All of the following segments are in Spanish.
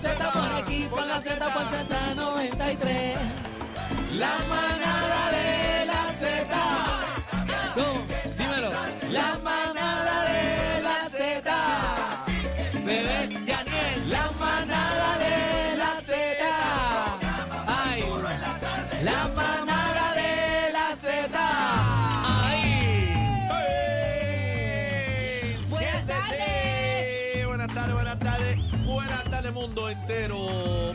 Z, por aquí, por la Z, por Z93. La manada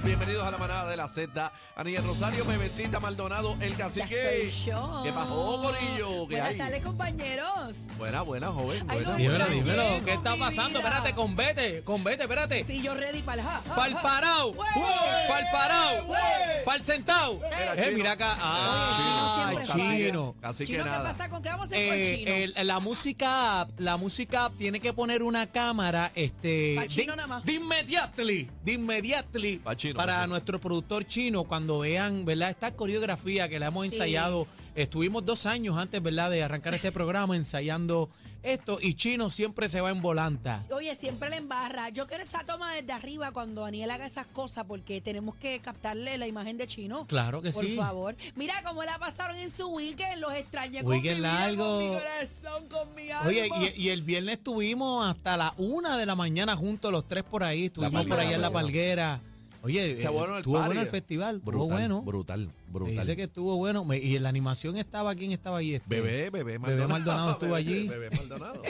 Bienvenidos a la manada de la Z. Aniel Rosario, Bebecita Maldonado, el cacique. soy yo. ¿Qué pasó, Corillo? ¿Qué Buenas hay? tardes, compañeros. Buena, buena, joven. Ay, buena. no, Dímelo, ¿Qué está con mi pasando? vida. Espérate, con vete, con vete, espérate. Sí, yo ready para el ja, ja, Pa'l ja. parao, Güey. pa'l parao, Güey. pa'l sentado. Mira, Eh, chino. mira acá. Ah, chino siempre chino. Así que Chino, ¿qué nada. pasa con qué vamos a hacer con Eh, Chino? el- la música app, la música app tiene que poner una cámara este Pa' chino de, nada más. de inmediately, de chino, para nuestro productor chino cuando vean, ¿verdad? Esta coreografía que la hemos Sí. ensayado. Estuvimos dos años antes, ¿verdad? De arrancar este programa ensayando esto y chino siempre se va en volanta. Oye, siempre le embarra. Yo quiero esa toma desde arriba cuando Daniel haga esas cosas porque tenemos que captarle la imagen de Chino. Claro que Por sí. favor. Mira cómo la pasaron en su weekend. Los extrañé con Weekend mi vida, largo. con mi corazón, con mi alma. Oye, y, y el viernes estuvimos hasta la una de la mañana juntos, los tres por ahí. Estuvimos por allá en la palguera. Oye, Se eh, estuvo bueno el festival. estuvo bueno. brutal, Me brutal. dice que estuvo bueno. Me- y en la animación estaba, ¿quién estaba allí? Este, Bebé, bebé Maldonado. Bebé Maldonado estuvo Bebé, allí. Bebé Maldonado.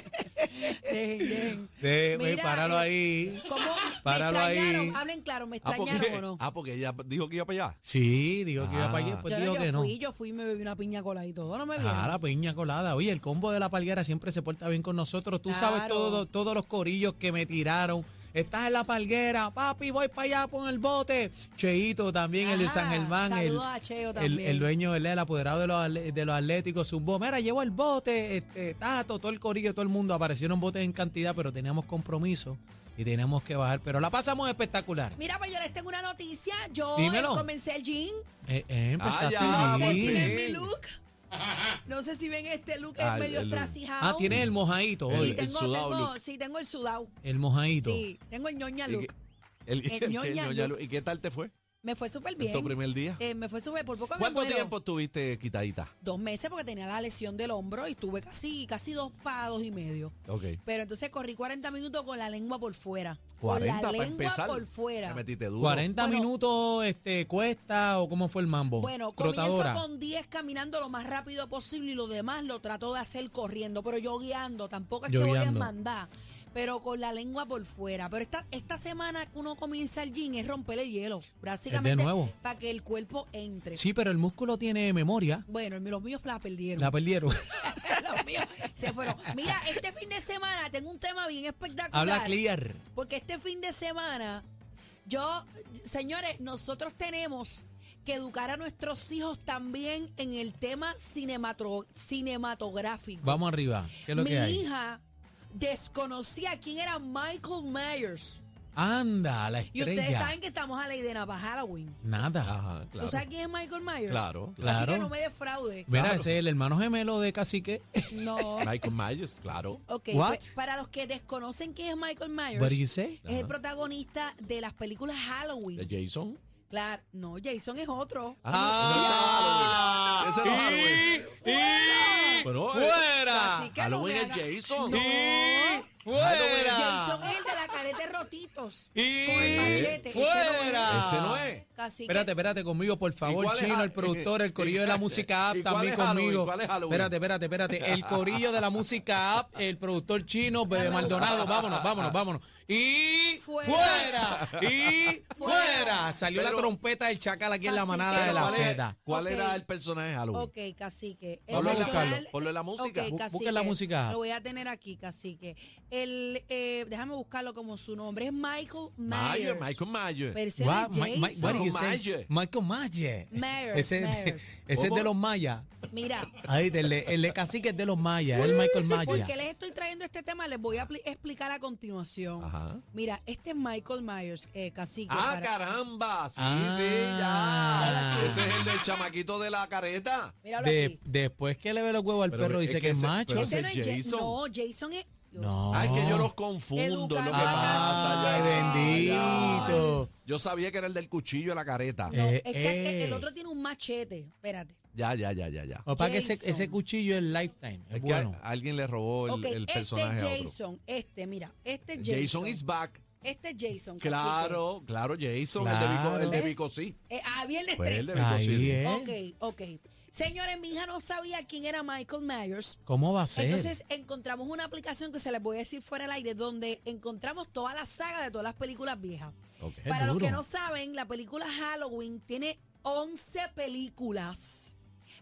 Dejen, dejen. De- Mira, páralo ahí. ¿Cómo? Páralo ¿Me ahí. extrañaron? Hablen claro, ¿me Ah extrañaron porque, o no? ah, porque ella dijo que iba para allá. Sí, dijo que iba Ah. para allá, pues yo, dijo yo que no. fui, yo fui y me bebí una piña cola y todo, no me vieron. Ah, la piña colada. Oye, el combo de la palguera siempre se porta bien con nosotros. Tú sabes todo, todos los corillos que me tiraron. Estás en la palguera, papi, voy para allá con el bote. Cheito también, el de San Germán, el, saludos a Cheo el, también. el dueño, el, el apoderado de los, de los atléticos, zumbó. Mira, llevo el bote, este, Tato, todo el corillo, todo el mundo. Aparecieron botes en cantidad, pero teníamos compromiso y teníamos que bajar. Pero la pasamos espectacular. Mira, pues yo les tengo una noticia. Yo Dímelo. comencé el gym. Eh, eh, empezaste ya, No allí. sé por si ven fin. mi look. No sé si ven este look, es Ah, medio el look. Ah, tienes el mojadito hoy. Sí, el tengo, sudado tengo- look. sí, tengo el sudado. El mojadito. Sí, tengo el ñoña ¿Y look. qué- el- El el- ñoña el ñoña look. ¿Y qué tal te fue? Me fue súper ¿En bien. tu primer día? Eh, me fue súper, por poco me ¿Cuánto muero. tiempo estuviste quitadita? Dos meses porque tenía la lesión del hombro y tuve casi, casi dos para dos y medio. Ok. Pero entonces corrí 40 minutos con la lengua por fuera. 40 con la lengua empezar. por fuera. Te metiste duro. 40 Bueno. minutos este, cuesta o cómo fue el mambo? Bueno, Trotadora. comienzo con 10 caminando lo más rápido posible y lo demás lo trato de hacer corriendo, pero yo guiando, tampoco es que voy a mandar, pero con la lengua por fuera. Pero esta, esta semana que uno comienza el gym es romper el hielo, básicamente nuevo. para que el cuerpo entre. Sí, pero el músculo tiene memoria. Bueno, los míos la perdieron. La perdieron. los míos se fueron. Mira, este fin de semana tengo un tema bien espectacular. Habla clear. Porque este fin de semana, yo, señores, nosotros tenemos que educar a nuestros hijos también en el tema cinematográfico. Vamos arriba. ¿Qué es lo Mi que hay? hija desconocía quién era Michael Myers. Anda, la Y ustedes estrella. saben que estamos a la idea para Halloween. Nada. Ajá, claro. ¿Tú sabes quién es Michael Myers? Claro, Así claro. que no me defraude. Mira, Claro. ese es el hermano gemelo de Cacique. No. Michael Myers, claro. Ok, What? pues, para los que desconocen quién es Michael Myers, What do you say? es el protagonista de las películas Halloween. De Jason. Claro, no, Jason es otro. Ah, no, ese no es Halloween. Ese no es Halloween. Pero, eh, ¡Fuera! Así que Halloween es Jason. No. ¡Fuera! Jason es el de la careta de rotitos. Y- Con el machete. ese no es. ¡Fuera! Ese no es. Cacique. Espérate, espérate conmigo, por favor, Chino, el productor, el corillo de la música app ¿Y cuál también conmigo. Espérate, espérate, espérate. El corillo de la música app, el productor chino, Bebé Maldonado. Vámonos, vámonos, vámonos. Y Fuera. fuera. Y Fuera. fuera. Salió la trompeta del chacal aquí en la manada de la ¿Cuál, es- Z. cuál era el personaje de Halloween? Ok, cacique. El Ponlo a personal- buscarlo. Ponlo en la música. Ok, Bu- cacique. busca la música. Lo voy a tener aquí, cacique. El, eh, déjame buscarlo como su nombre. Es Michael Mayer, Myers. Michael Jason. what did you Michael? Myers. Michael Myers. Myers, Ese, Myers. ese es de los mayas. Mira, Ahí, el de, el de cacique es de los mayas, el Michael Myers. porque les estoy trayendo este tema, les voy a explicar a continuación. Ajá. Mira, este es Michael Myers, eh, cacique. Ah, para- caramba. Sí, Ah. sí, ya. Ese es el del chamaquito de la careta. Míralo De- aquí. después que le ve los huevos al Pero perro, es dice que que es ese- macho. pero Ese no es es Ja- Jason. No, Jason es. No. Ay, que yo los confundo, es lo que pasa. Ay, bendito. Yo sabía que era el del cuchillo de la careta. No, Eh, es que eh. el otro tiene un machete. Espérate. Ya, ya, ya, ya, ya. O para que ese, Jason. ese cuchillo es lifetime. Es, Es que bueno. a- alguien le robó el, ok, el este personaje es a otro. Jason. Este, mira, este es Jason. Jason is back. Este es Jason. Claro, claro, Jason, el de Vico, Claro. el de Vico sí. Eh, ah, viernes Pues el 13. de Vico Ahí sí. es. Ok, ok. Señores, mi hija no sabía quién era Michael Myers. ¿Cómo va a ser? Entonces encontramos una aplicación que se les voy a decir fuera del aire, donde encontramos toda la saga de todas las películas viejas. Para los que no saben, la película Halloween tiene 11 películas.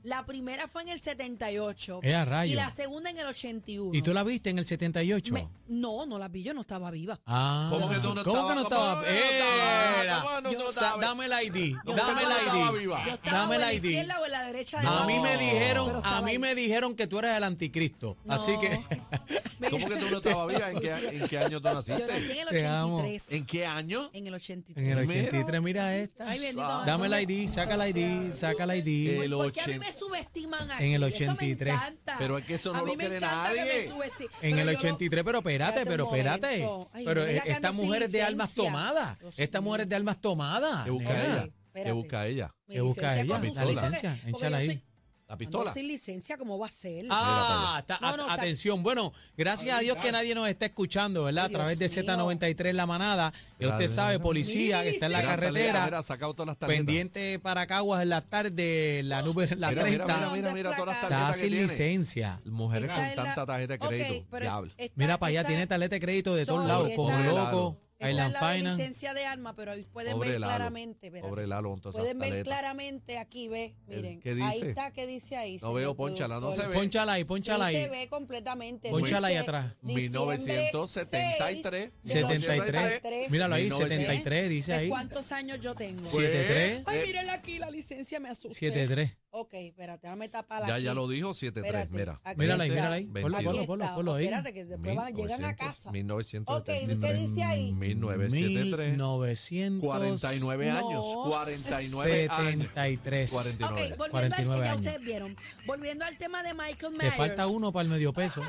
La primera fue en el 78 Eh, a rayos. y la segunda en el 81. ¿Y tú la viste en el 78? Me- no, no la vi, yo no estaba viva. Ah, ¿Cómo que tú no ¿Cómo que no estabas? estaba? ¿Cómo que no estabas? Era. ¿Cómo no sa- Dame el ID. Dame el viva. ID. Dame en la ID. izquierda o en la derecha de A la mí me dijeron, a mí me dijeron que tú eres el anticristo. Así No. que ¿Cómo que tú no estabas viva? ¿En qué, en qué año tú Yo nací en naciste? el Te amo. 83. ¿En qué año? En el 83. en el Mira. 83 mira esta. Ay, bendito. Dame el me- ID, saca el ID, saca el ID. El Porque a mí 80. me subestiman aquí. En el Eso me 83. encanta. Pero es que eso no A mí lo me cree encanta que nadie. me subesti- En Pero el yo lo- 83, pero espérate, pero espérate. momento. Ay, Pero mira, esta mujer es de almas licencia. tomadas. Dios Esta mujer es de almas tomadas. ¿Qué busca nena. ella? espérate. ¿Qué busca ella? Mi ¿Qué busca licencia ella? La licencia, porque échala yo ahí. soy- ¿La Ando pistola? sin licencia, ¿cómo va a ser? Ah, está- No, no, a- está- atención. Bueno, gracias a Dios que nadie nos está escuchando, ¿verdad? A través de mío. Z93 La Manada. Y usted sabe, mira, policía que está en la mira, carretera, Mira, sacado todas las tarjetas. pendiente para Caguas en la tarde, la nube, la Mira, mira, 30. mira, mira, mira todas las Está Está tarjetas que sin tiene. licencia. Mujeres con la- tanta tarjeta de crédito. pero esta- Mira para allá, tiene tarjeta de crédito de todos lados, como loco. Esta es la de Finance. licencia de arma, pero ahí pueden Pobre ver Lalo. claramente. espérate. Pobre Lalo con todas esas Pueden ver tarjetas. claramente aquí, ve, miren. ¿Qué Ahí dice? está, ¿qué dice ahí? No señor veo, pónchala, no se productor? ve. Pónchala ahí, pónchala Sí, ahí. se ve completamente. Pónchala ahí Dice atrás. diciembre 1973. 6 del 73. 83. Míralo ahí, 1900. 73, dice ¿De ahí. ¿Cuántos años yo tengo? Pues, 73. Ay, eh, mírenle aquí, la licencia me asusta. 73. Ok, espérate, déjame taparla Ya, aquí. ya lo dijo, 73. Espérate, Mira. aquí Mírala ahí, mírala ahí. Ponlo, ponlo, ponlo, ponlo ahí. Espérate, que después van, llegan a 1900, casa. 1973. Ok, ¿qué dice ahí? 1973. 1900. 49 años. No. 49 años. 73. 49. Ok, volviendo 49 al, ya años. ustedes vieron. Volviendo al tema de Michael Te Myers. falta uno para el medio peso.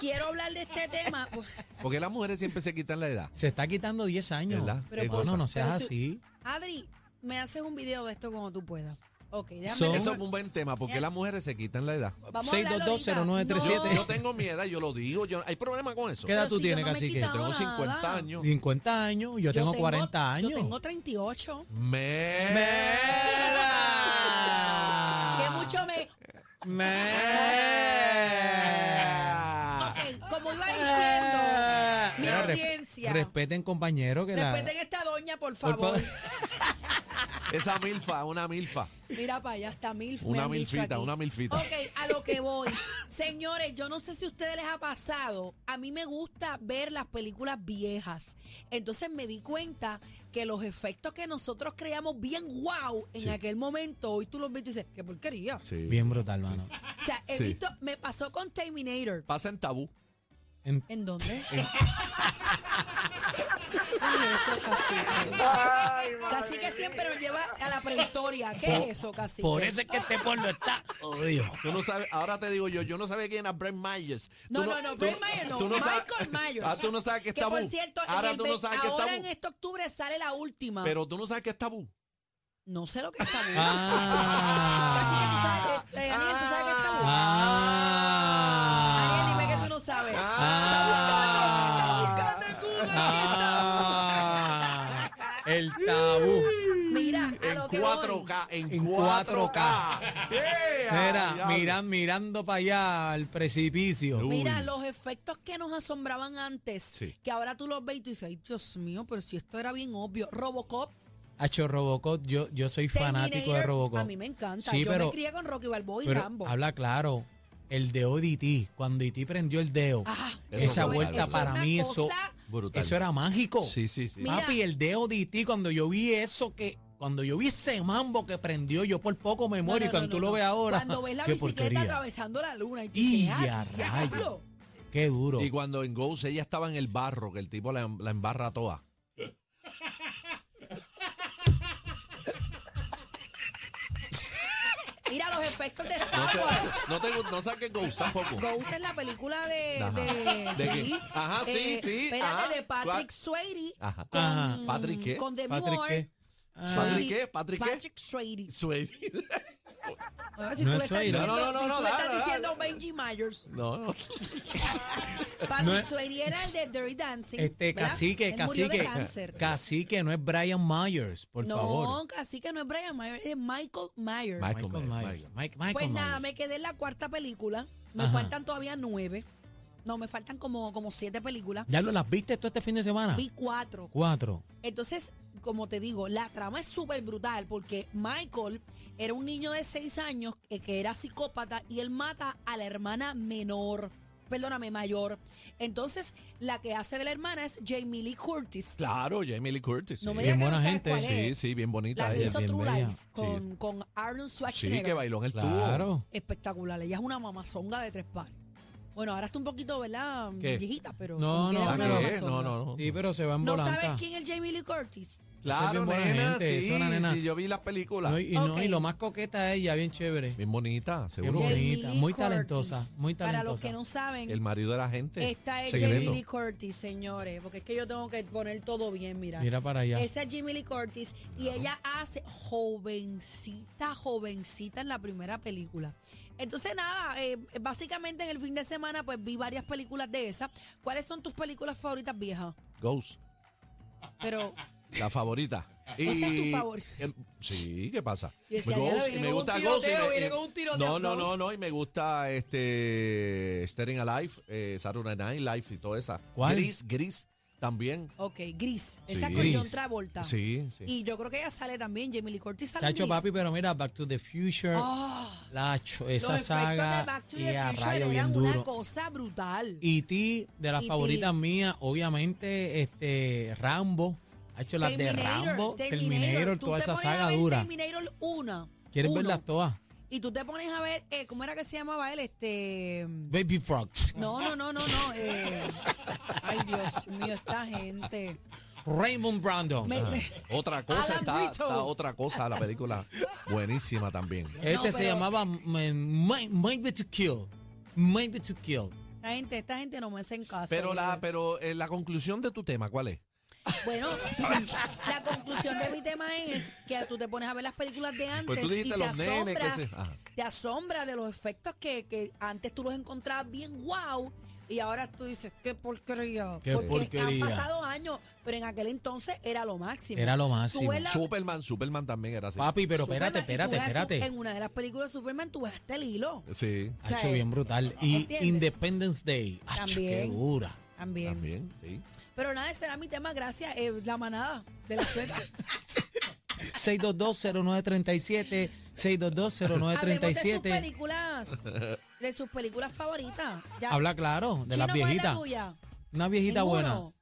Quiero hablar de este tema. Porque las mujeres siempre se quitan la edad. Se está quitando 10 años. ¿Verdad? Pero. Bueno, no seas así. Adri, me haces un video de esto como tú puedas. Ok, déjame Son- Eso es un buen tema, porque las mujeres se quitan la edad. Vamos a hablarlo 6220937. ahorita. Yo tengo mi edad, yo lo digo. Yo, ¿Hay problema con eso? ¿Qué edad Pero tú si yo tienes, no me he cacique? quitado Tengo nada. 50 años. 50 años, yo, tengo 40 años. Yo tengo 38. Mera. Que mucho me... Mera. Ok, como iba diciendo, mi Mira, res- audiencia. Respeten, compañero, que la. Respeten esta doña, por Por favor. favor. Esa milfa, una milfa. Mira para allá, está mil. Una milfita, una milfita. Ok, a lo que voy. Señores, yo no sé si a ustedes les ha pasado. A mí me gusta ver las películas viejas. Entonces me di cuenta que los efectos que nosotros creamos bien wow en Sí. aquel momento, hoy tú los ves y dices, qué porquería. Sí, Bien sí. brutal, mano. O sea, he Sí. visto, me pasó con Terminator. Pasa en tabú. En- ¿En dónde? ¿Qué es eso, cacique? Cacique siempre nos lleva a la prehistoria. ¿Qué es eso, cacique? Por eso es que este porno está odio. Tú no sabes, ahora te digo yo, yo no sabía quién era Brent Myers. No, no, no, Brent Myers no, tú Michael sabes- Myers. Ah, tú no sabes que es Que tabú. por cierto, en ahora el tú no sabes que ahora tabú. en este octubre sale la última. Pero tú no sabes que es tabú. no sé lo que es tabú. Ah. Cacique, tú sabes en, En 4K. 4K. Yeah, Mira, miran, mirando para allá al precipicio. Uy. Mira, los efectos que nos asombraban antes, Sí. que ahora tú los ves y tú dices, ay, Dios mío, pero si esto era bien obvio. Robocop, Hacho Robocop, yo, yo soy fanático de Robocop. A mí me encanta. Sí, Yo pero, me crié con Rocky Balboa y pero Rambo. habla claro. El dedo de E.T., cuando E.T. prendió el dedo, Ah, esa vuelta para mí, eso, Brutal. eso era mágico. Sí, sí, sí. Mira. Papi, el dedo de E.T., cuando yo vi eso que... Cuando yo vi ese mambo que prendió, yo por poco me No, muero no, y cuando no, tú no, lo no. ves ahora, Cuando ves la qué bicicleta porquería. atravesando la luna y tú Y dices, a "Ah, rayos". diablo". Qué duro. Y cuando en Ghost ella estaba en el barro, que el tipo la, la embarra toda. Mira los efectos de No, Star te, Wars. no, te, no saques Ghost tampoco. Ghost es la película de. Ajá. de, ¿De sí? Ajá, sí, eh, sí, Espérate, ajá. de. Patrick Swayze. Ajá. Con, Ajá. ¿Patrick qué? Con Demi Patrick, Moore. ¿qué? ¿Patrick qué? ¿Patrick qué? Patrick Swayze. Si No tú es le estás Swayze. diciendo, No, no, no, si no, tú le estás diciendo Benji Myers. No, no. Patrick No Swayze era el de Dirty Dancing. Este, cacique, Él murió de cacique. cáncer. Cacique no es Brian Myers, por no, favor. cacique no es Brian Myers, es Michael Myers. Michael Michael Myers, Myers. Mike- Michael Pues nada, me quedé en la cuarta película. Me Ajá. faltan todavía nueve. No, me faltan como, como siete películas. ¿Ya lo las viste tú este fin de semana? Vi cuatro. Cuatro. Entonces, como te digo, la trama es súper brutal porque Michael era un niño de seis años que, que era psicópata y él mata a la hermana menor, perdóname, mayor. Entonces, la que hace de la hermana es Jamie Lee Curtis. Claro, Jamie Lee Curtis. No sí. me Bien digas que no buena gente. cuál Sí, es. sí, bien bonita La que ella. hizo bien True bella. Lies con, con Arnold Sí, Schwarzenegger. que bailó en el tubo. Claro. Espectacular. Ella es una mamazonga de tres pares. Bueno, ahora está un poquito, ¿verdad? ¿Qué? Viejita, pero. No, no. No, no, no. Sí, pero se va en ¿No volanta. sabes quién es Jamie Lee Curtis? Claro, bien buena nena, gente, sí, esa es una nena. sí, yo vi las películas. No, y, no, y lo más coqueta es ella, bien chévere. Bien bonita, Bien seguro. bonita. Jamie Lee muy Curtis. talentosa, muy Para los talentosa. que no saben, El marido de la gente. esta es secreto. Jamie Lee Curtis, señores, porque es que yo tengo que poner todo bien, mira. Mira para allá. Esa es Jamie Lee Curtis y ella hace jovencita, jovencita en la primera película. Entonces, nada, eh, básicamente en el fin de semana pues vi varias películas de esas. ¿Cuáles son tus películas favoritas viejas? Ghost, Pero la favorita. Esa es tu favorita. em, sí, ¿qué pasa? Y decía, Ghost, y me con gusta un Ghost. y tiroteo, me- viene y- con un tiroteo, no, no, no, no, y me gusta este Staring Alive, eh, Saturday Night Live y toda esa. ¿Cuál? Gris, Gris también. Ok, Gris. Esa Sí. con John. Travolta. Sí, sí. Y yo creo que ella sale también, Jamie Lee Curtis sale Chacho, Gris. papi, pero mira, Back to the Future, Ah, Lacho, los esa efectos saga de Back to y the a Future rayo bien eran una duro. cosa brutal. Y ti, de las E.T.. favoritas mías, obviamente, este Rambo. Ha hecho las de Rambo, Terminator, Tú toda te esa pones a saga ver dura. Terminator 1. ¿Quieres uno, verlas todas? Y tú te pones a ver, eh, ¿cómo era que se llamaba él? Este. Baby Frogs. No, no, no, no, no. eh, ay, Dios mío, esta gente. Raymond Brandon. Me- me- Otra cosa Alan está, otra cosa, la película buenísima también. Este se pero- llamaba mm, May- Maybe to Kill. Maybe to Kill. Esta gente, esta gente no me hacen caso. Pero la, brother. pero eh, la conclusión de tu tema, ¿cuál es? Bueno, la conclusión de mi tema es que tú te pones a ver las películas de antes Pues dijiste y te los nenes, que asombras, se- ajá. te asombras de los efectos que, que antes tú los encontrabas bien wow y ahora tú dices, qué porquería. Qué Porque porquería. han pasado años, pero en aquel entonces era lo máximo. Era lo máximo. la- Superman, Superman también era así. Papi, pero Superman, espérate, espérate, espérate. En una de las películas de Superman tú ves hasta el hilo. Sí, O sea, Ha hecho bien brutal. Y ¿entiendes? Independence Day. Acho, qué También. dura. También. también, sí. Pero nada, ese era mi tema, gracias. eh, la manada de la suegra. 6220937, Hablemos de sus 6220937. películas, de sus películas favoritas. Ya. Habla claro, de Chino, las ¿cuál es la viejitas. tuya? Una viejita buena. Ninguno.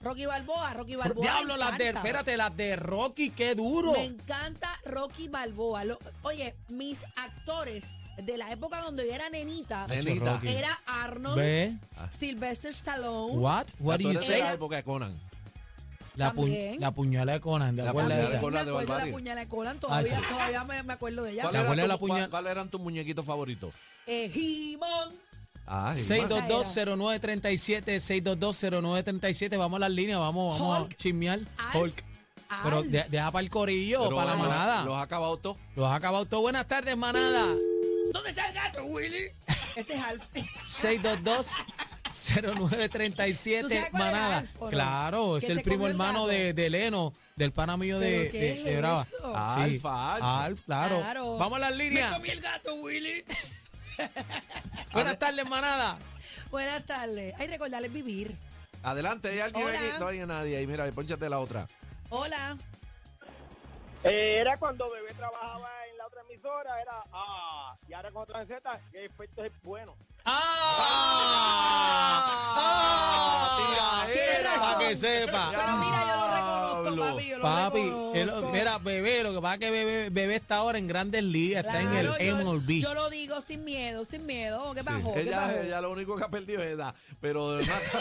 Rocky Balboa, Rocky Balboa. Diablo, las de, encanta. espérate, las de Rocky, qué duro. Me encanta Rocky Balboa. Lo- oye, mis actores de la época donde yo era nenita Nenita. Rocky. era Arnold, Ve. Sylvester Stallone. What? What do you de say? la época de Conan. La, pu- También. la puñalada de Conan, ¿te La de puñalada de esa? Conan. me de acuerdo de la Barbarie. puñalada de Conan, todavía, sí. todavía me, me acuerdo de ella. ¿Cuál La era abuela de puñal- cuál- ¿Cuáles eran tus muñequitos favoritos? Eh. Ah, 6220937, 6220937, vamos a las líneas, vamos, vamos Hulk. a chismear. Alf. Hulk. Pero de- deja para el corillo, Pero para la manada. Los ha acabado todos. Los ha acabado todo. Buenas tardes, manada. ¿Dónde está el gato, Willy? Ese es Alf. 622 ¿Tú sabes 0937 cuál era manada. Alf, o no? Claro, es el primo el hermano de, de Leno, del pana mío de, ¿Pero qué de- es de Brava. Alfa, Alfa. Alf, claro. Claro. Vamos a las líneas. el gato, Willy. Buenas tardes, manada. Buenas tardes. Ay, recordarles vivir. Adelante, hay alguien Hola. aquí. No hay nadie ahí. Mira, ponchate la otra. Hola. Eh, era cuando Bebé trabajaba en la otra emisora, era ah, y ahora con otra Z, que efecto es bueno. ¡Ah! ¡Ah! Razón. Para que sepa. Pero mira, yo lo reconozco. papi, yo lo Papi, reconozco. mira, bebé, lo que pasa es que bebé, bebé está ahora en grandes ligas, está en el yo- MLB. Yo lo digo sin miedo, sin miedo. ¿Qué Sí. bajó? ¿Qué Ella, bajó? ella lo único que ha perdido es edad, pero lo demás,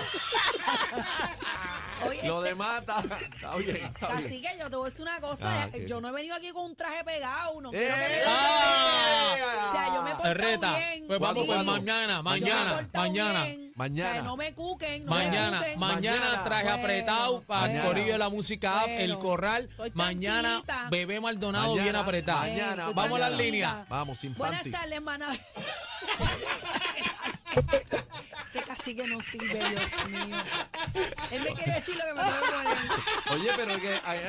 Oye, lo este- demás está, está bien, está bien. Así que yo te voy a decir una cosa. Ah, ok. Yo no he venido aquí con un traje pegado. No ¡Eh! quiero que me ¡Ah! O sea, yo me he portado Reta, bien. pues vamos Sí. pues mañana, Yo me he mañana, portado mañana. bien. Mañana. O sea, no me cuquen. No me Mañana, cuquen. mañana Mañana. traje Bueno, apretado para el Mañana. corillo de la música app, el Bueno, corral. estoy Mañana tranquilita. bebé Maldonado Mañana, bien apretado. mañana, Vamos a las mañana. líneas. Vamos, sin Buenas panty. tardes, hermana. Este cacique no sirve, Dios mío. Él me quiere decir lo que me tengo que poner. Oye, pero es que hay,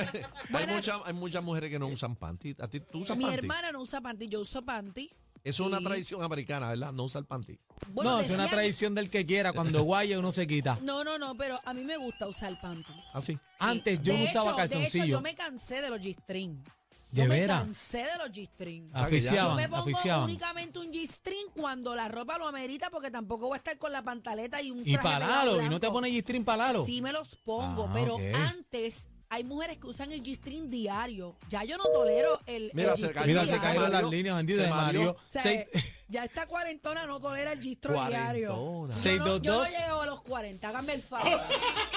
hay, hay muchas mujeres que no usan panty. ¿A ti tú usas Mi panty? hermana no usa panty, yo uso panty. Eso es una Sí. tradición americana, ¿verdad? No usar panty. Bueno, no, es una tradición del que quiera. Cuando guaya uno se quita. No, no, no, pero a mí me gusta usar panty. Así. Antes yo De no usaba hecho- De hecho, calzoncillo. yo me cansé de los G-string. ¿De Yo me veras? cansé de los G-string. Yo me pongo aficiaban. únicamente un G-string cuando la ropa lo amerita porque tampoco voy a estar con la pantaleta y un Y traje palalo, pegado y no te pones G-string palalo. Sí me los pongo, Ah, pero antes hay mujeres que usan el G-string diario. Ya yo no tolero el, Mira, el se cayó- Mira, se cayeron las líneas, bendito se de Mario. Mario. O sea, Seis- ya esta cuarentona no tolera el G-string diario. Cuarentona. Yo no, yo no 622. llego a los 40, háganme el favor.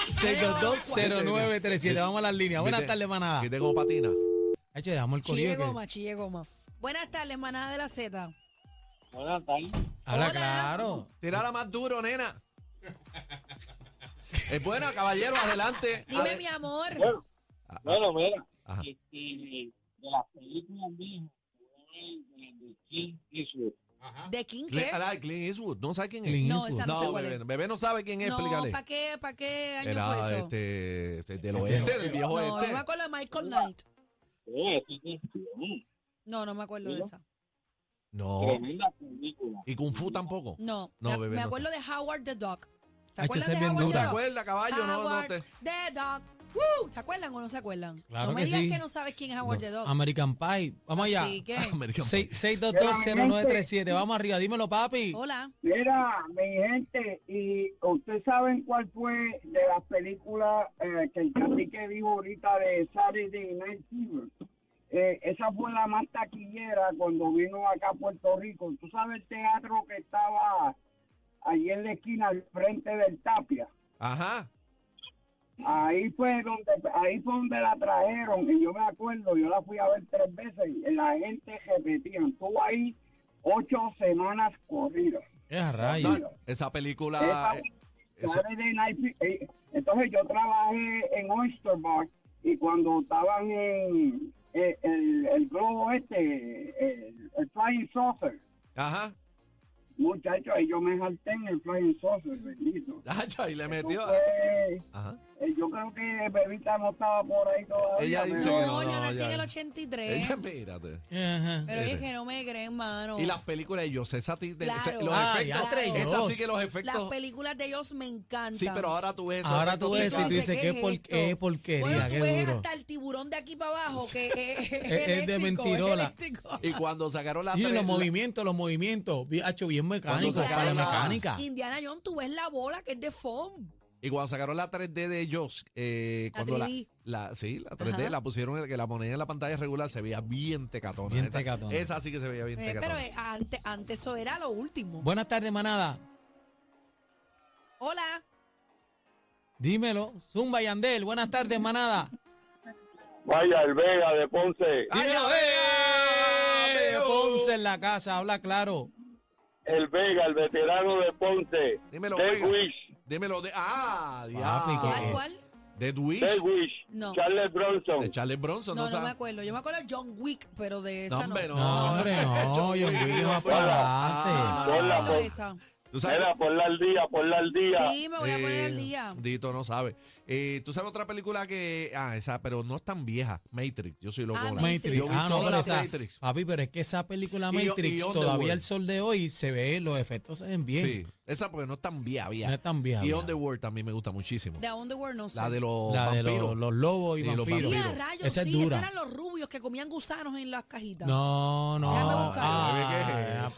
6220937. Vamos a las líneas. Buenas tardes, manada. Como patina. Hecho, dejamos el Chille corillo. que- goma, chille goma. Buenas tardes, manada de la Z. Buenas tardes. Habla Hola. claro. Tírala más duro, nena. Es buena, caballero, adelante. Dime, Ade- mi amor. Bueno, bueno, mira, Ajá. este, de las películas viejas, de Clint Eastwood. ¿De quién Cle- qué? ah, Clint Eastwood. ¿No sabe quién es? Clint No, Eastwood. esa no sé No, cuál bebé, es. bebé no sabe quién es, No, explícale. ¿para qué, ¿para qué año Era fue eso? este, este, del Este oeste, del viejo no, yo me acuerdo de Michael Knight. No, no me acuerdo de esa. No. Tremenda película. ¿Y Kung Fu tampoco? No, No, me, bebé, me no acuerdo de Howard the Dog. ¿Se acuerdan de Howard ¿No the se. Dog? acuerda, caballo? No, no Howard te... the Dog. ¿Se acuerdan o no se acuerdan? Claro no me que digas sí. que no sabes quién es Howard the Dog. American Pie. Vamos allá. Así que, American Pie. 6220937. Vamos arriba. Dímelo, papi. hola. Mira, mi gente, y ustedes saben cuál fue de las películas eh, que el cacique dijo ahorita de Saturday Night Fever. Eh, esa fue la más taquillera cuando vino acá a Puerto Rico. Tú sabes el teatro que estaba allí en la esquina al frente del Tapia. Ajá. Ahí fue donde ahí fue donde la trajeron y yo me acuerdo, yo la fui a ver tres veces y la gente repetía. Estuvo ahí ocho semanas corridas. Es a rayos. No, esa película... Esa- eh, Saturday Night eh, entonces yo trabajé en Oyster Bar y cuando estaban en eh, el, el globo este, el, el Flying Saucer, Ajá. muchachos, ahí yo me salté en el Flying Saucer, bendito. Y le Eso metió... fue- Ajá. Eh, yo creo que Bebita no estaba por ahí todavía. Ella dice que No, no, yo no, nací ya. en el 83. Ella, mírate. Ajá. Pero Ese. es que no me creen, mano. Y las películas de José Sati, de, Claro. ese- los Ah, efectos. ya, tres, Esa sí que los Las efectos. películas de ellos me encantan. Sí, pero ahora tú ves esos Ahora tú efectos ves y tú dices ¿qué por- esto? qué porquería, bueno, tú qué ves duro. hasta el tiburón de aquí para abajo que es, es de eléctrico, mentirola. eléctrico. Y cuando sacaron las Y tres- los movimientos, los movimientos, bien, hecho bien mecánicos, Cuando para la sacaron la- mecánica. Indiana Jones, tú ves la bola que es de foam. Y cuando sacaron la 3D de ellos, eh, La cuando la, 3D. la- sí, la 3D, Ajá. la pusieron, que la ponían en la pantalla regular, se veía bien tecatona. Bien esa, tecatona. Esa sí que se veía bien Eh, pero tecatona. eh, antes, antes eso era lo último. Buenas tardes, manada. Hola. Dímelo. Zumba Yandel. Buenas tardes, manada. Vaya, el Vega de Ponce. ¡Ay, ya eh, veo! Ponce en la casa, habla claro. El Vega, el veterano de Ponce. Dímelo, Dead oiga. Wish. Dímelo de. ¡Ah! Diablo. ¿Cuál, cuál? Dead Wish. Dead Wish. No. Charles Bronson. De Charles Bronson, No, ¿no, no, me acuerdo. Yo me acuerdo de John Wick, pero de No, esa no. hombre, no. No, hombre, no. John Yo Wick, pues. para Ah, No, adelante. no recuerdo pon- esa. ¿Tú sabes? Mira, ponla al día, ponla al día. Sí, me voy a poner al Eh, día. Dito no sabe. Eh, ¿Tú sabes otra película que. Ah, esa, pero no es tan vieja. Matrix. Yo soy loco. Ah, Matrix. Matrix. Ah, no, pero esa, Matrix. papi, pero es que esa película Y- y Matrix Underworld. todavía el sol de hoy se ve, los efectos se ven bien. Sí. Esa porque no es tan vía, vía. No es tan vía, Y vía. Underworld también me gusta muchísimo. De Underworld no sé. La de los La de vampiros. los, los lobos y, Y los vampiros. Vampiros. rayos, Esa es sí, dura. esos eran los rubios que comían gusanos en las cajitas. No, no. Déjame buscarlo. Ah.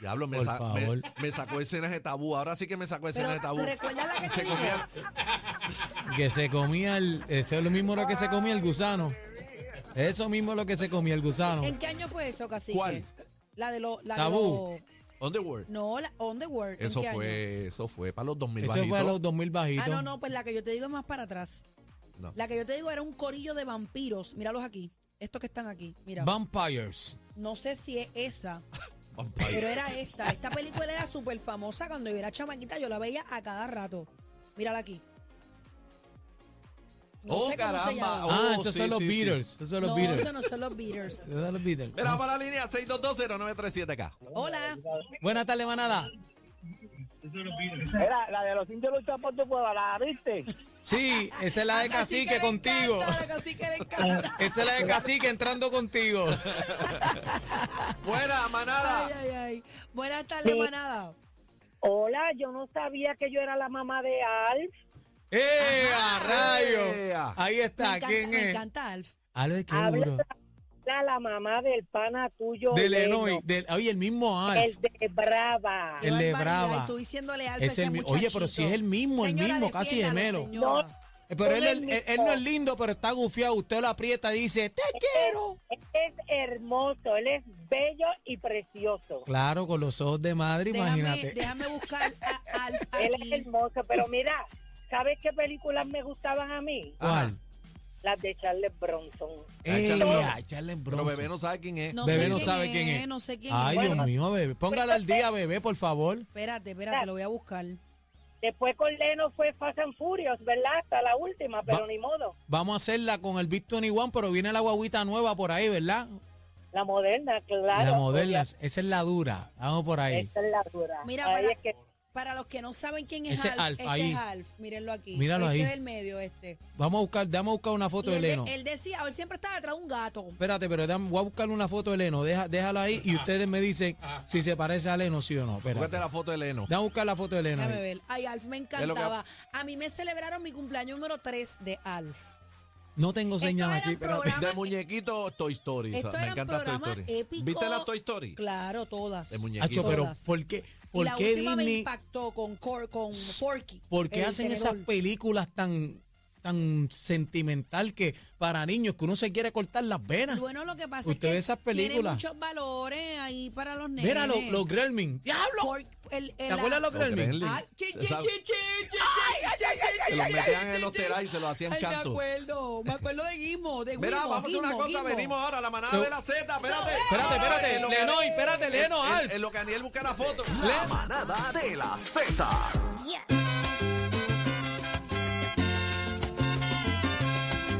Diablo, me, sa- me- me sacó escenas de tabú. Ahora sí que me sacó escenas de tabú. ¿te recuerdas la que Se te comía- Que se comía el. Eso es lo mismo lo que se comía el gusano. Eso mismo lo que se comía el gusano. ¿En qué año fue eso, cacique? ¿Cuál? La de los... De Tabú. los- Underworld. no, la Underworld. ¿en Eso qué año? fue, eso fue para los 2000 Eso fue a bajitos. los 2000 bajitos. Ah, no, no, pues la que yo te digo es más para atrás. No. La que yo te digo era un corillo de vampiros. Míralos aquí. Estos que están aquí. Mira. Vampires. no sé si es esa, Vampire. pero era esta. Esta película era súper famosa cuando yo era chamaquita. Yo la veía a cada rato. Mírala aquí. No Oh, sé cómo se caramba. llama. Oh, ah, esos sí, son los sí, sí. Esos son los no, Beatles. esos no son los Beaters. Esos son los Beatles. Mira, vamos a la línea 6220937 acá. Hola. Buenas tardes, manada. Era la de los indios luchando por tu pueblo, ¿la viste? Sí, esa es la de A Cacique cacique le contigo. encanta, a Cacique le encanta. Esa es la de cacique entrando contigo. Fuera, manada. Ay, ay, ay. Buenas tardes, manada. Hola, yo no sabía que yo era la mamá de Alf. ¡Eh, a rayo! Ea. Ahí Me está, encanta, ¿quién me es? encanta Alf. Alf, qué Habla duro. la, la mamá del pana tuyo. De Leno, Lenoy, del, oye, el mismo Alf. El de Brava. El de Brava. Y tú diciéndole Alf a Es el oye, pero si es el mismo, el Señora, mismo, casi gemelo. Eh, Pero él, no es hijo. lindo, pero está gufiado. Usted lo aprieta y dice, te quiero. Él es hermoso, él es bello y precioso. Claro, con los ojos de madre, Déjame, imagínate. déjame buscar a Alf Él es hermoso, pero mira, ¿sabes qué películas me gustaban a mí? ¿Cuál? Las de Charles Bronson. Eh, Charles a Charles Pero Bronson. bebé no sabe quién es. No Bebé sé no quién sabe es, quién es. No sé quién Ay, es. Dios mío, bebé. Póngala al día, bebé, por favor. Espérate, espérate, lo voy a buscar. Después con Leno fue Fast and Furious, ¿verdad? Hasta la última, pero Va- ni modo. Vamos a hacerla con el Big 21, pero viene la guaguita nueva por ahí, ¿verdad? La moderna, claro. la moderna, obvia- esa es la dura. Vamos por ahí. Esa es la dura. Mira, Ahí para, es que para los que no saben quién es Ese Alf, Alf, este ahí. es Alf. Mírenlo aquí. Míralo este ahí. es el medio, este. Vamos a buscar, vamos a buscar una foto Y de él, de- Leno. él decía, él siempre estaba detrás de un gato. Espérate, pero dame- voy a buscar una foto de Leno. Deja, déjalo ahí y ustedes me dicen si se parece a Leno, sí o no. Espérate. Búscate la foto de Leno. Déjame buscar la foto de Leno. Déjame ahí. ver. Ay, Alf me lo que- encantaba. A mí me celebraron mi cumpleaños número 3 de Alf. No tengo señal eran aquí. espérate. programas- De muñequito Toy Story. Estos me eran encanta Toy programas Story. épicos. ¿Viste las Toy Story? Claro, todas. De muñequito. Pero Todas. ¿por qué, y por la qué última me Disney, impactó con, Cor- con Porky. por qué hacen tenedor. esas películas tan, tan sentimental que para niños que uno se quiere cortar las venas? Bueno, lo que pasa Usted es ve que esas tiene películas. muchos valores ahí para los nenes. Mira los, los Gremlins. ¡Diablo! Por- el- el- ¿Te acuerdas los chi, Se los metían en los teras y se los hacían Ay, me canto. acuerdo, me acuerdo de Guimo, de Mira, vamos a hacer una cosa. Venimos ahora a la manada de la Z. Espérate. Espérate, espérate. Lo Lenoy, espérate, Leno, en- Alf. En lo que Aniel busca la foto. La manada de la Z.